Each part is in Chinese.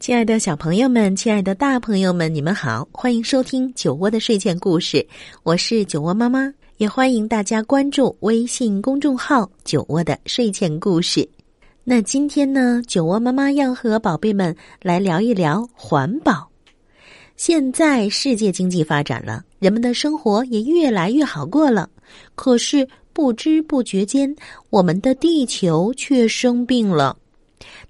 亲爱的小朋友们，亲爱的大朋友们，你们好，欢迎收听酒窝的睡前故事，我是酒窝妈妈，也欢迎大家关注微信公众号“酒窝的睡前故事”。那今天呢，酒窝妈妈要和宝贝们来聊一聊环保。现在世界经济发展了，人们的生活也越来越好过了，可是不知不觉间，我们的地球却生病了。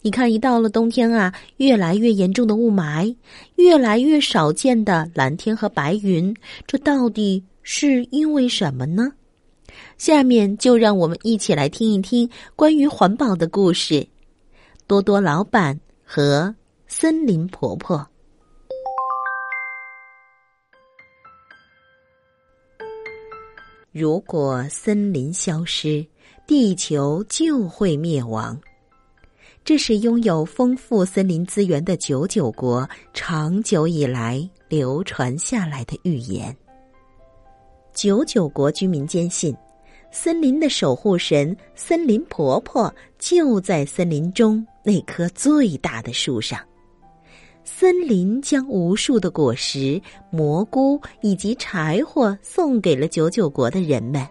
你看，一到了冬天啊，越来越严重的雾霾，越来越少见的蓝天和白云，这到底是因为什么呢？下面就让我们一起来听一听关于环保的故事：多多老板和森林婆婆。如果森林消失，地球就会灭亡。这是拥有丰富森林资源的九九国长久以来流传下来的预言。九九国居民坚信，森林的守护神森林婆婆就在森林中那棵最大的树上。森林将无数的果实、蘑菇以及柴火送给了九九国的人们。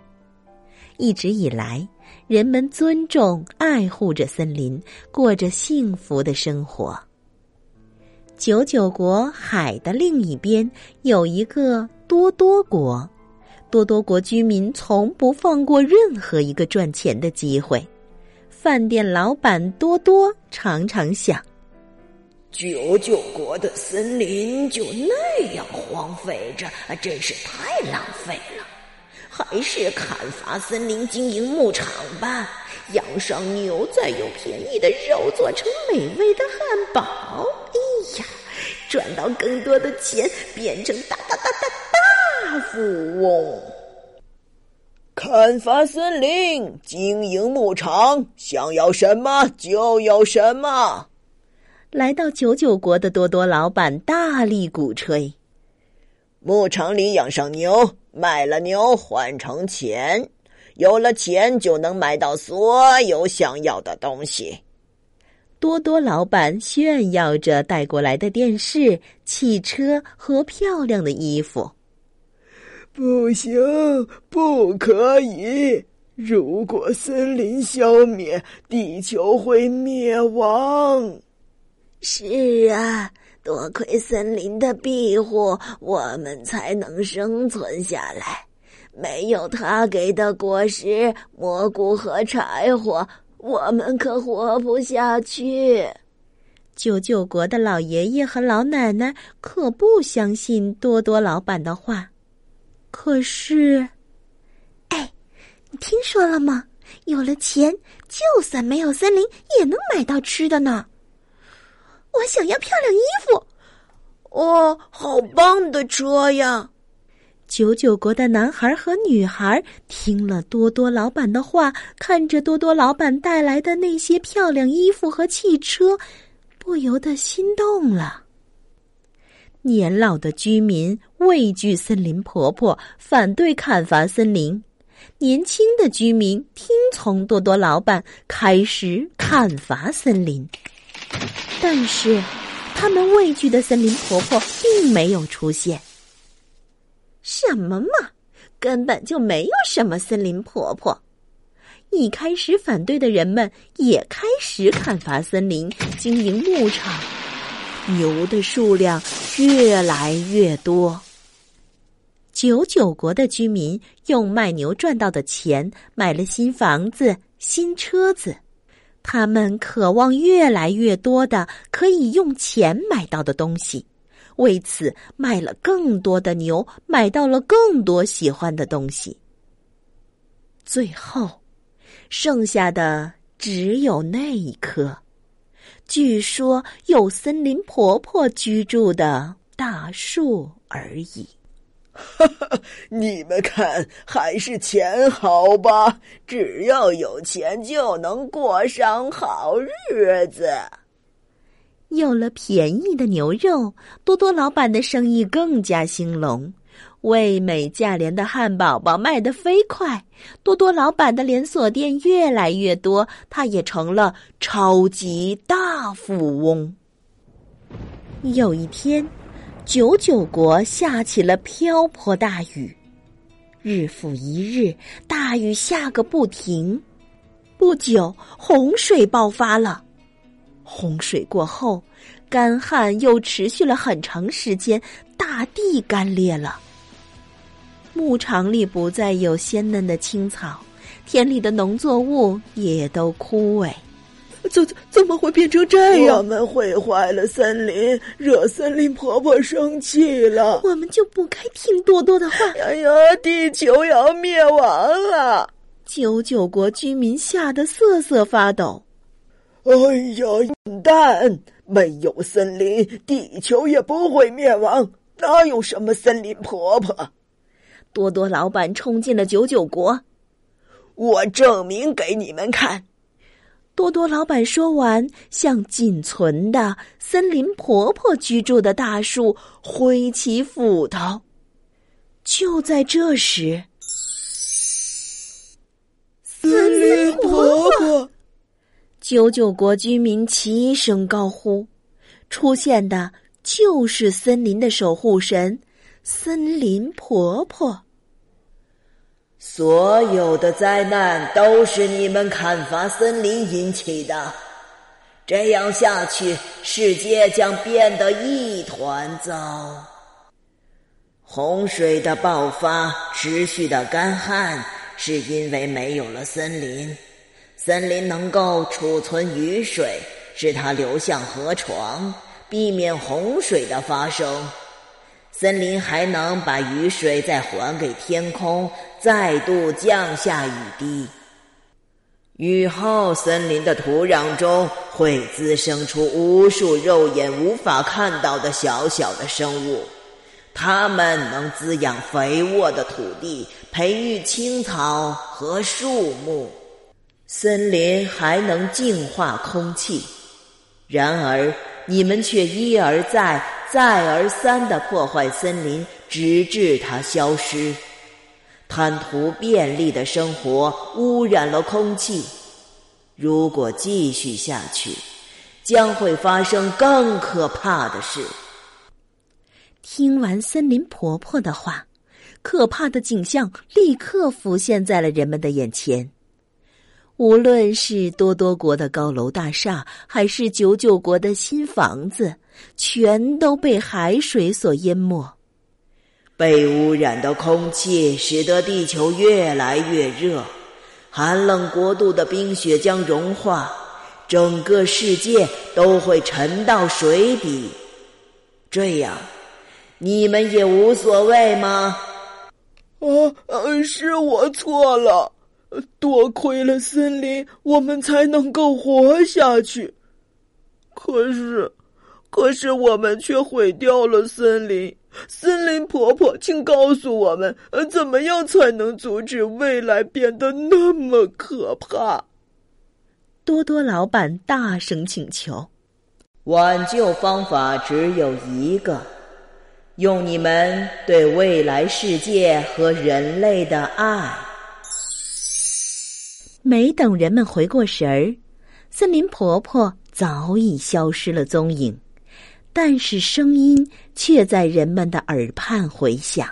一直以来。人们尊重、爱护着森林，过着幸福的生活。九九国海的另一边有一个多多国，多多国居民从不放过任何一个赚钱的机会。饭店老板多多常常想：九九国的森林就那样荒废着，真是太浪费了。还是砍伐森林，经营牧场吧，养上牛，再用便宜的肉做成美味的汉堡。哎呀，赚到更多的钱，变成大大大大大富翁。砍伐森林，经营牧场，想要什么就有什么。来到九九国的多多老板大力鼓吹。牧场里养上牛，卖了牛换成钱，有了钱就能买到所有想要的东西。多多老板炫耀着带过来的电视、汽车和漂亮的衣服。不行，不可以！如果森林消灭，地球会灭亡。是啊。多亏森林的庇护，我们才能生存下来。没有他给的果实、蘑菇和柴火，我们可活不下去。救救国的老爷爷和老奶奶可不相信多多老板的话。可是，哎，你听说了吗？有了钱，就算没有森林，也能买到吃的呢。我想要漂亮衣服，哦，好棒的车呀！九九国的男孩和女孩听了多多老板的话，看着多多老板带来的那些漂亮衣服和汽车，不由得心动了。年老的居民畏惧森林婆婆，反对砍伐森林；年轻的居民听从多多老板，开始砍伐森林。但是，他们畏惧的森林婆婆并没有出现。什么嘛，根本就没有什么森林婆婆。一开始反对的人们也开始砍伐森林，经营牧场，牛的数量越来越多。九九国的居民用卖牛赚到的钱买了新房子、新车子。他们渴望越来越多的可以用钱买到的东西，为此卖了更多的牛，买到了更多喜欢的东西。最后，剩下的只有那一棵，据说有森林婆婆居住的大树而已。哈哈，你们看，还是钱好吧？只要有钱，就能过上好日子。有了便宜的牛肉，多多老板的生意更加兴隆。味美价廉的汉堡包卖得飞快，多多老板的连锁店越来越多，他也成了超级大富翁。有一天，九九国下起了瓢泼大雨，日复一日，大雨下个不停。不久，洪水爆发了。洪水过后，干旱又持续了很长时间，大地干裂了。牧场里不再有鲜嫩的青草，田里的农作物也都枯萎。怎怎么会变成这样？我们毁坏了森林，惹森林婆婆生气了。我们就不该听多多的话。哎呀，地球要灭亡了！九九国居民吓得瑟瑟发抖。哎呀，笨蛋！没有森林，地球也不会灭亡。哪有什么森林婆婆？多多老板冲进了九九国，我证明给你们看。多多老板说完，向仅存的森林婆婆居住的大树挥起斧头。就在这时，森林婆婆，九九国居民齐声高呼：“出现的就是森林的守护神——森林婆婆。”所有的灾难都是你们砍伐森林引起的，这样下去，世界将变得一团糟。洪水的爆发，持续的干旱，是因为没有了森林。森林能够储存雨水，使它流向河床，避免洪水的发生。森林还能把雨水再还给天空，再度降下雨滴。雨后，森林的土壤中会滋生出无数肉眼无法看到的小小的生物，它们能滋养肥沃的土地，培育青草和树木。森林还能净化空气。然而，你们却一而再。再而三的破坏森林，直至它消失，贪图便利的生活污染了空气。如果继续下去，将会发生更可怕的事。听完森林婆婆的话，可怕的景象立刻浮现在了人们的眼前。无论是多多国的高楼大厦，还是九九国的新房子，全都被海水所淹没。被污染的空气使得地球越来越热，寒冷国度的冰雪将融化，整个世界都会沉到水底。这样，你们也无所谓吗？啊，是我错了。多亏了森林，我们才能够活下去。可是，可是我们却毁掉了森林。森林婆婆，请告诉我们，呃，怎么样才能阻止未来变得那么可怕？多多老板大声请求。挽救方法只有一个，用你们对未来世界和人类的爱。没等人们回过神儿，森林婆婆早已消失了踪影，但是声音却在人们的耳畔回响。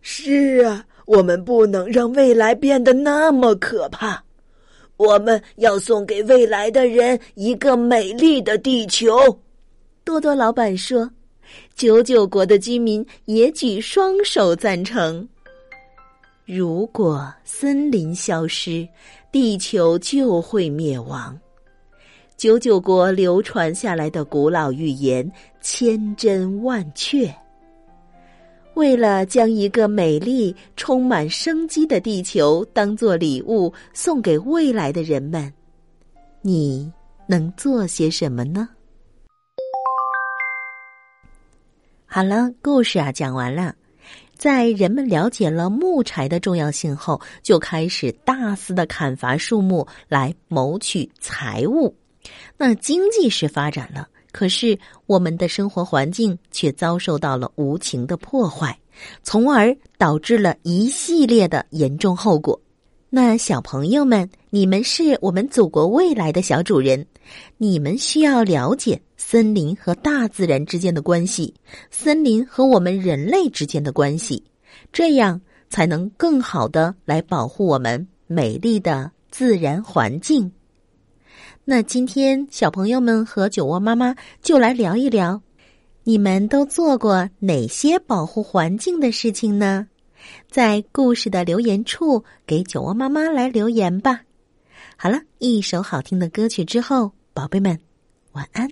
是啊，我们不能让未来变得那么可怕，我们要送给未来的人一个美丽的地球。多多老板说：“九九国的居民也举双手赞成。”如果森林消失，地球就会灭亡。九九国流传下来的古老预言千真万确。为了将一个美丽、充满生机的地球当做礼物送给未来的人们，你能做些什么呢？好了，故事啊讲完了。在人们了解了木柴的重要性后，就开始大肆的砍伐树木来谋取财物。那经济是发展了，可是我们的生活环境却遭受到了无情的破坏，从而导致了一系列的严重后果。那小朋友们，你们是我们祖国未来的小主人，你们需要了解森林和大自然之间的关系，森林和我们人类之间的关系，这样才能更好的来保护我们美丽的自然环境。那今天小朋友们和酒窝妈妈就来聊一聊，你们都做过哪些保护环境的事情呢？在故事的留言处给酒窝妈妈来留言吧。好了一首好听的歌曲之后，宝贝们晚安。